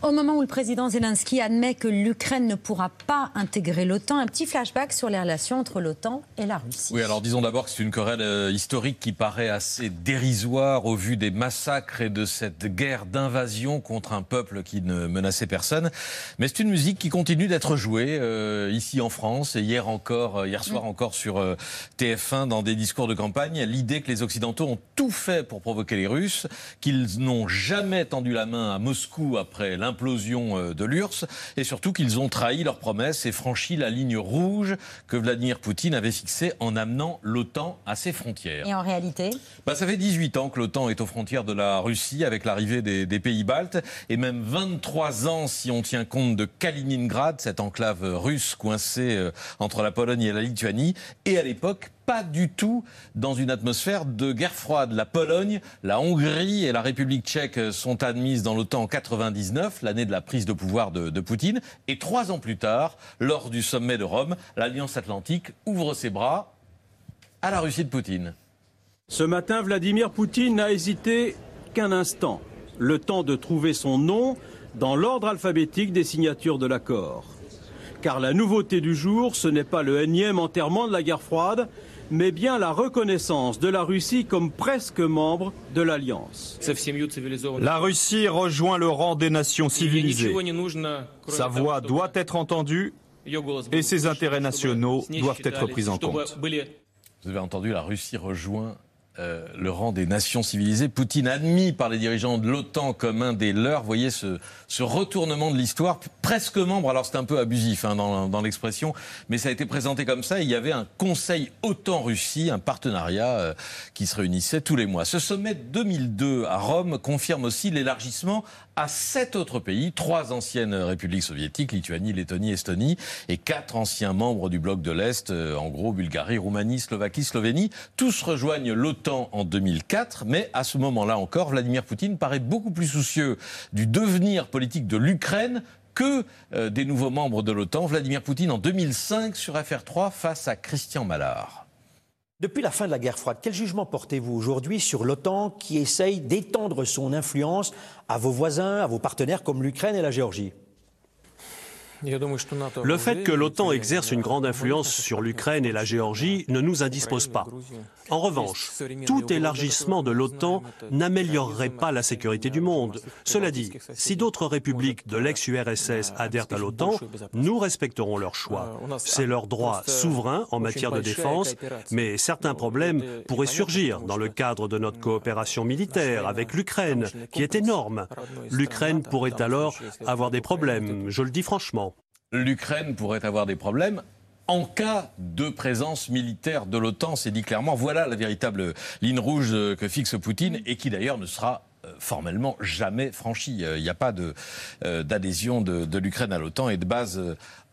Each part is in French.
Au moment où le président Zelensky admet que l'Ukraine ne pourra pas intégrer l'OTAN, un petit flashback sur les relations entre l'OTAN et la Russie. Oui, alors disons d'abord que c'est une querelle euh, historique qui paraît assez dérisoire au vu des massacres et de cette guerre d'invasion contre un peuple qui ne menaçait personne. Mais c'est une musique qui continue d'être jouée euh, ici en France et hier encore, euh, hier soir mm. encore sur TF1 dans des discours de campagne. L'idée que les Occidentaux ont tout fait pour provoquer les Russes, qu'ils n'ont jamais tendu la main à Moscou après l'implosion euh, de l'URSS et surtout qu'ils ont trahi leurs promesses et franchi la ligne rouge que Vladimir Poutine avait fixée en amenant l'OTAN à ses frontières. Et en réalité bah, Ça fait 18 ans que l'OTAN est aux frontières de la Russie avec l'arrivée des, des, pays baltes et même 23 ans si on tient compte de Kaliningrad, cette enclave russe coincée euh, entre la Pologne et la Lituanie. Et à l'époque, pas du tout dans une atmosphère de guerre froide. La Pologne, la Hongrie et la République tchèque sont admises dans l'OTAN en 99, l'année de la prise de pouvoir de, de, Poutine. Et trois ans plus tard, lors du sommet de Rome, l'Alliance Atlantique ouvre ses bras à la Russie de Poutine. Ce matin, Vladimir Poutine n'a hésité qu'un instant, le temps de trouver son nom dans l'ordre alphabétique des signatures de l'accord. Car la nouveauté du jour, ce n'est pas le énième enterrement de la guerre froide, mais bien la reconnaissance de la Russie comme presque membre de l'Alliance. La Russie rejoint le rang des nations civilisées. Sa voix doit être entendue et ses intérêts nationaux doivent être pris en compte. Vous avez entendu, la Russie rejoint euh, le rang des nations civilisées. Poutine admis par les dirigeants de l'OTAN comme un des leurs. Voyez ce, ce retournement de l'histoire, presque membre, alors c'est un peu abusif hein, dans, dans l'expression, mais ça a été présenté comme ça. Il y avait un Conseil OTAN-Russie, un partenariat euh, qui se réunissait tous les mois. Ce sommet 2002 à Rome confirme aussi l'élargissement à sept autres pays, trois anciennes républiques soviétiques, Lituanie, Lettonie, Estonie, et quatre anciens membres du bloc de l'Est, euh, en gros Bulgarie, Roumanie, Slovaquie, Slovénie. Tous rejoignent l'OTAN en 2004, mais à ce moment-là encore, Vladimir Poutine paraît beaucoup plus soucieux du devenir politique de l'Ukraine que euh, des nouveaux membres de l'OTAN. Vladimir Poutine en 2005 sur FR3 face à Christian Mallard. Depuis la fin de la guerre froide, quel jugement portez-vous aujourd'hui sur l'OTAN qui essaye d'étendre son influence à vos voisins, à vos partenaires comme l'Ukraine et la Géorgie? Le fait que l'OTAN exerce une grande influence sur l'Ukraine et la Géorgie ne nous indispose pas. En revanche, tout élargissement de l'OTAN n'améliorerait pas la sécurité du monde. Cela dit, si d'autres républiques de l'ex-URSS adhèrent à l'OTAN, nous respecterons leur choix. C'est leur droit souverain en matière de défense, mais certains problèmes pourraient surgir dans le cadre de notre coopération militaire avec l'Ukraine, qui est énorme. L'Ukraine pourrait alors avoir des problèmes, je le dis franchement l'Ukraine pourrait avoir des problèmes en cas de présence militaire de l'OTAN, c'est dit clairement. Voilà la véritable ligne rouge que fixe Poutine et qui d'ailleurs ne sera euh, formellement jamais franchie. Euh, il n'y a pas euh, d'adhésion de, de l'Ukraine à l'OTAN et de base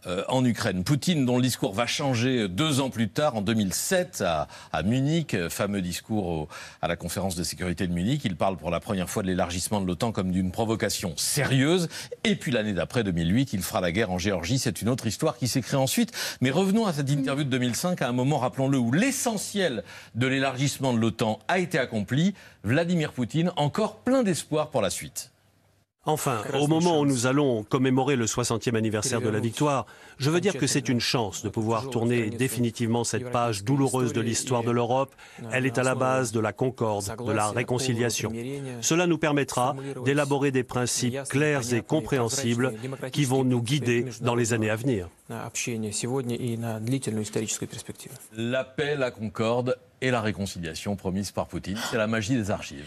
euh, en Ukraine. Poutine, dont le discours va changer deux ans plus tard, en 2007, à, à Munich, euh, fameux discours à la conférence de sécurité de Munich. Il parle pour la première fois de l'élargissement de l'OTAN comme d'une provocation sérieuse. Et puis l'année d'après, 2008, il fera la guerre en Géorgie. C'est une autre histoire qui s'écrit ensuite. Mais revenons à cette interview de 2005, à un moment, rappelons-le, où l'essentiel de l'élargissement de l'OTAN a été accompli. Vladimir Poutine, encore plein d'espoir pour la suite. Enfin, au moment où nous allons commémorer le 60e anniversaire de la victoire, je veux dire que c'est une chance de pouvoir tourner définitivement cette page douloureuse de l'histoire de l'Europe. Elle est à la base de la concorde, de la réconciliation. Cela nous permettra d'élaborer des principes clairs et compréhensibles qui vont nous guider dans les années à venir. La paix, la concorde et la réconciliation promise par Poutine, c'est la magie des archives.